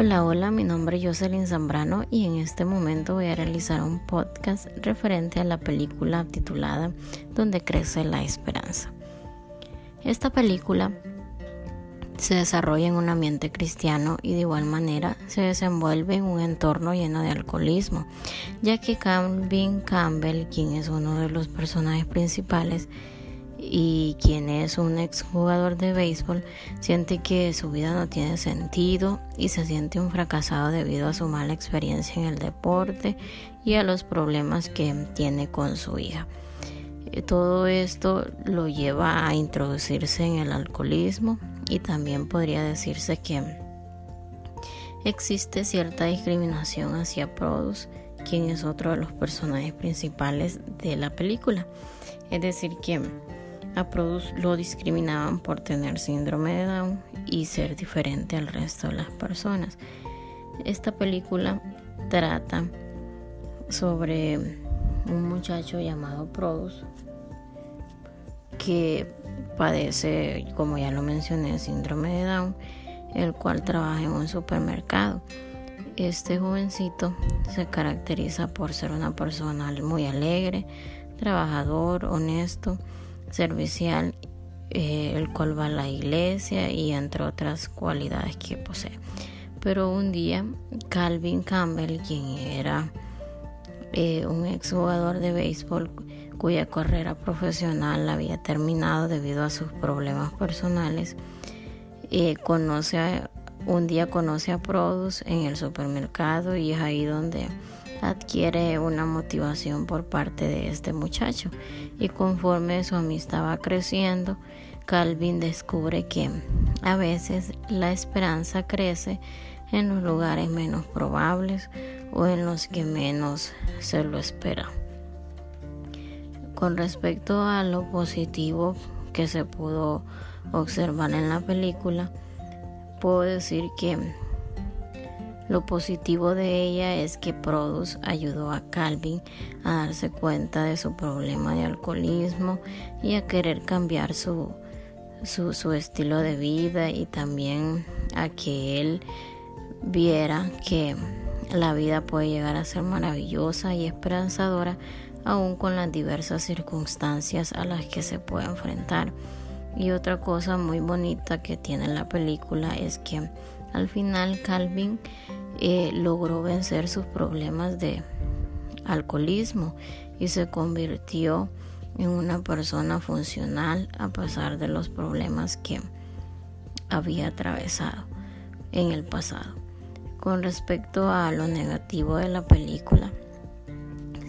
Hola, hola, mi nombre es Jocelyn Zambrano y en este momento voy a realizar un podcast referente a la película titulada Donde crece la esperanza. Esta película se desarrolla en un ambiente cristiano y de igual manera se desenvuelve en un entorno lleno de alcoholismo, ya que Calvin Campbell, quien es uno de los personajes principales, y quien es un exjugador de béisbol siente que su vida no tiene sentido y se siente un fracasado debido a su mala experiencia en el deporte y a los problemas que tiene con su hija. Eh, todo esto lo lleva a introducirse en el alcoholismo y también podría decirse que existe cierta discriminación hacia Produce, quien es otro de los personajes principales de la película. Es decir, que a Produce lo discriminaban por tener síndrome de Down y ser diferente al resto de las personas. Esta película trata sobre un muchacho llamado Produce que padece, como ya lo mencioné, síndrome de Down, el cual trabaja en un supermercado. Este jovencito se caracteriza por ser una persona muy alegre, trabajador, honesto, servicial, eh, el cual va a la iglesia y entre otras cualidades que posee. Pero un día Calvin Campbell, quien era eh, un exjugador de béisbol cuya carrera profesional había terminado debido a sus problemas personales, eh, conoce un día conoce a Produce en el supermercado y es ahí donde adquiere una motivación por parte de este muchacho y conforme su amistad va creciendo, Calvin descubre que a veces la esperanza crece en los lugares menos probables o en los que menos se lo espera. Con respecto a lo positivo que se pudo observar en la película, puedo decir que lo positivo de ella es que Produce ayudó a Calvin a darse cuenta de su problema de alcoholismo y a querer cambiar su, su, estilo de vida y también a que él viera que la vida puede llegar a ser maravillosa y esperanzadora aún con las diversas circunstancias a las que se puede enfrentar. Y otra cosa muy bonita que tiene la película es que al final Calvin eh, logró vencer sus problemas de alcoholismo y se convirtió en una persona funcional a pesar de los problemas que había atravesado en el pasado. Con respecto a lo negativo de la película,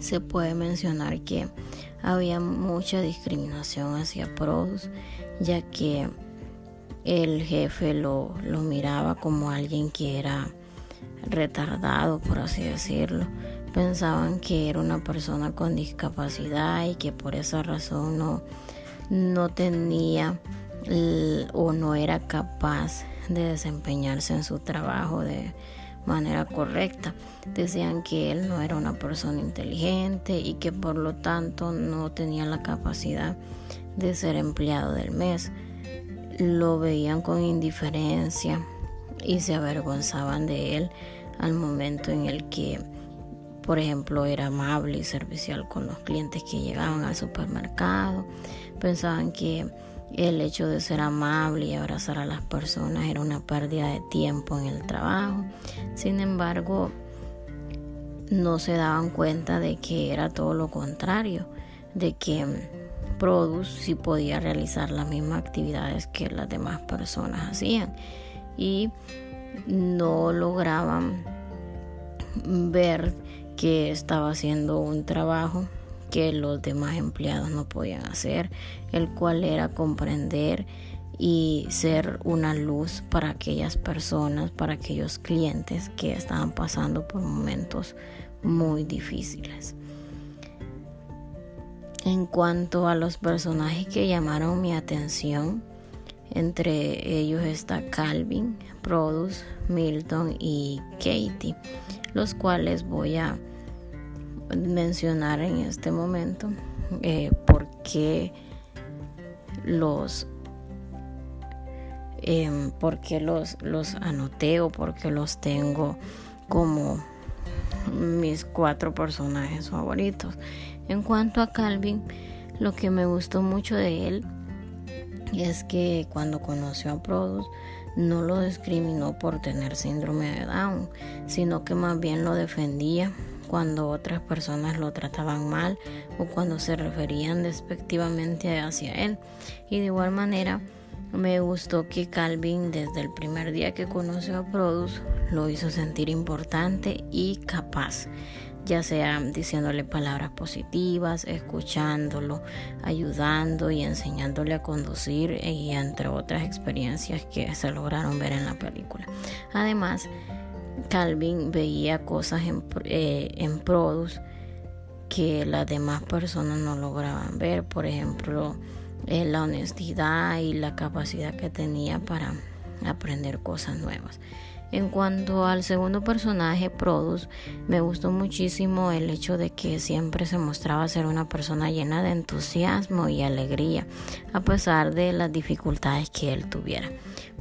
se puede mencionar que había mucha discriminación hacia Produce, ya que el jefe lo, lo miraba como alguien que era retardado, por así decirlo. Pensaban que era una persona con discapacidad y que por esa razón no, no tenía o no era capaz de desempeñarse en su trabajo de manera correcta. Decían que él no era una persona inteligente y que por lo tanto no tenía la capacidad de ser empleado del mes. Lo veían con indiferencia y se avergonzaban de él al momento en el que, por ejemplo, era amable y servicial con los clientes que llegaban al supermercado. Pensaban que el hecho de ser amable y abrazar a las personas era una pérdida de tiempo en el trabajo. Sin embargo, no se daban cuenta de que era todo lo contrario, de que Produce sí podía realizar las mismas actividades que las demás personas hacían y no lograban ver que estaba haciendo un trabajo que los demás empleados no podían hacer, el cual era comprender y ser una luz para aquellas personas, para aquellos clientes que estaban pasando por momentos muy difíciles. En cuanto a los personajes que llamaron mi atención, entre ellos está Calvin, Produce, Milton y Katie, los cuales voy a mencionar en este momento porque los eh, por qué los, los anoté o por qué los tengo como mis cuatro personajes favoritos. En cuanto a Calvin, lo que me gustó mucho de él es que cuando conoció a Produce no lo discriminó por tener síndrome de Down, sino que más bien lo defendía cuando otras personas lo trataban mal o cuando se referían despectivamente hacia él. Y de igual manera, me gustó que Calvin desde el primer día que conoció a Produce lo hizo sentir importante y capaz, ya sea diciéndole palabras positivas, escuchándolo, ayudando y enseñándole a conducir y entre otras experiencias que se lograron ver en la película. Además, Calvin veía cosas en, eh, en Produce que las demás personas no lograban ver, por ejemplo, eh, la honestidad y la capacidad que tenía para aprender cosas nuevas. En cuanto al segundo personaje, Produce, me gustó muchísimo el hecho de que siempre se mostraba ser una persona llena de entusiasmo y alegría, a pesar de las dificultades que él tuviera.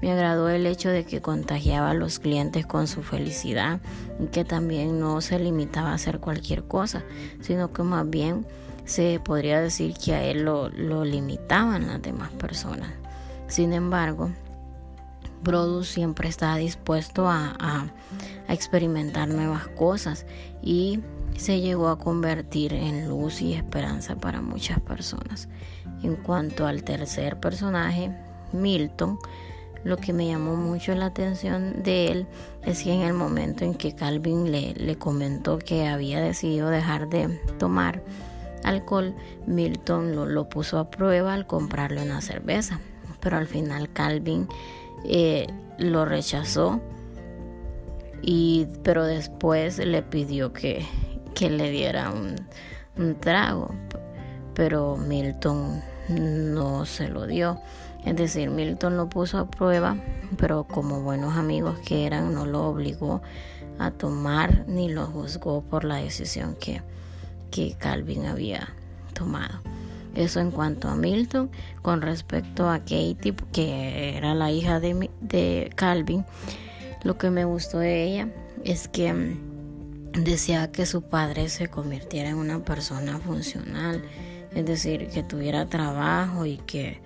Me agradó el hecho de que contagiaba a los clientes con su felicidad y que también no se limitaba a hacer cualquier cosa, sino que más bien se podría decir que a él lo, limitaban las demás personas. Sin embargo, Produce siempre estaba dispuesto a, experimentar nuevas cosas y se llegó a convertir en luz y esperanza para muchas personas. En cuanto al tercer personaje, Milton, lo que me llamó mucho la atención de él es que en el momento en que Calvin le, le comentó que había decidido dejar de tomar, alcohol, Milton lo, puso a prueba al comprarle una cerveza, pero al final Calvin eh, lo rechazó y pero después le pidió que, que le diera un, un, trago pero Milton no se lo dio. Es decir Milton lo puso a prueba pero como buenos amigos que eran no lo obligó a tomar ni lo juzgó por la decisión que, que Calvin había tomado. Eso en cuanto a Milton. Con respecto a Katie, que era la hija de, de Calvin, lo que me gustó de ella es que mm, decía que su padre se convirtiera en una persona funcional, es decir, que tuviera trabajo y que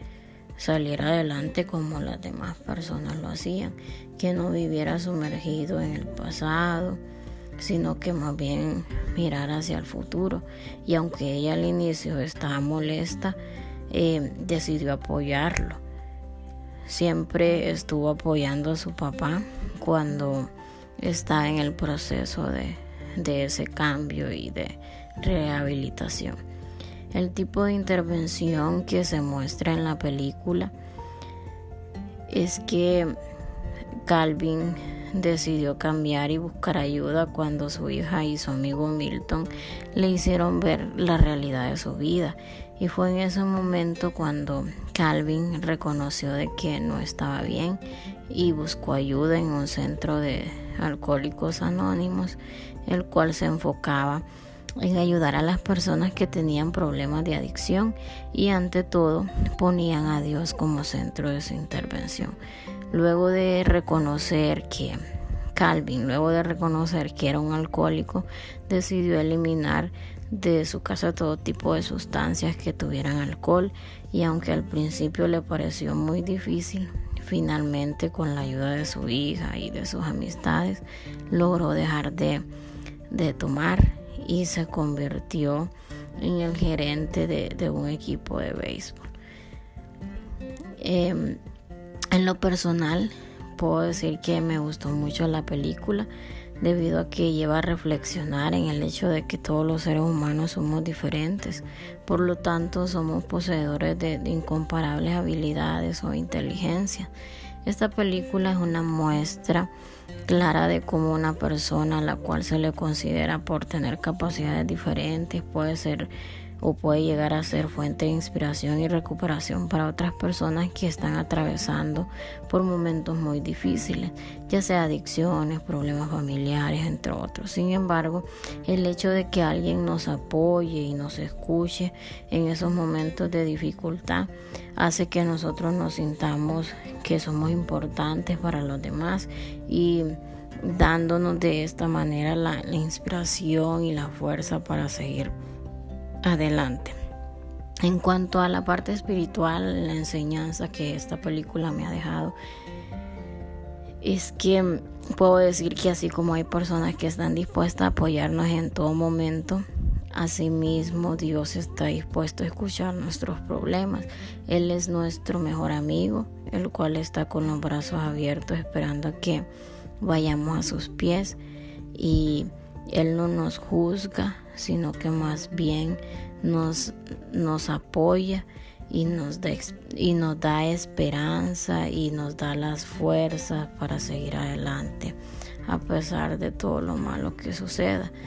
saliera adelante como las demás personas lo hacían, que no viviera sumergido en el pasado, sino que más bien mirar hacia el futuro. Y aunque ella al inicio estaba molesta, eh, decidió apoyarlo. Siempre estuvo apoyando a su papá cuando está en el proceso de, de ese cambio y de rehabilitación. El tipo de intervención que se muestra en la película es que Calvin decidió cambiar y buscar ayuda cuando su hija y su amigo Milton le hicieron ver la realidad de su vida. Y fue en ese momento cuando Calvin reconoció de que no estaba bien y buscó ayuda en un centro de alcohólicos anónimos, el cual se enfocaba en ayudar a las personas que tenían problemas de adicción y ante todo ponían a Dios como centro de su intervención. Luego de reconocer que Calvin, luego de reconocer que era un alcohólico, decidió eliminar de su casa todo tipo de sustancias que tuvieran alcohol y aunque al principio le pareció muy difícil, finalmente con la ayuda de su hija y de sus amistades logró dejar de, tomar y se convirtió en el gerente de, un equipo de béisbol. Em, en lo personal, puedo decir que me gustó mucho la película debido a que lleva a reflexionar en el hecho de que todos los seres humanos somos diferentes, por lo tanto somos poseedores de, incomparables habilidades o inteligencia. Esta película es una muestra clara de cómo una persona a la cual se le considera por tener capacidades diferentes puede ser o puede llegar a ser fuente de inspiración y recuperación para otras personas que están atravesando por momentos muy difíciles, ya sea adicciones, problemas familiares, entre otros. Sin embargo, el hecho de que alguien nos apoye y nos escuche en esos momentos de dificultad hace que nosotros nos sintamos que somos importantes para los demás y dándonos de esta manera la, inspiración y la fuerza para seguir adelante. En cuanto a la parte espiritual, la enseñanza que esta película me ha dejado es que puedo decir que así como hay personas que están dispuestas a apoyarnos en todo momento, asimismo Dios está dispuesto a escuchar nuestros problemas. Él es nuestro mejor amigo, el cual está con los brazos abiertos esperando a que vayamos a sus pies y Él no nos juzga, sino que más bien nos, nos apoya y nos, y nos da esperanza y nos da las fuerzas para seguir adelante a pesar de todo lo malo que suceda.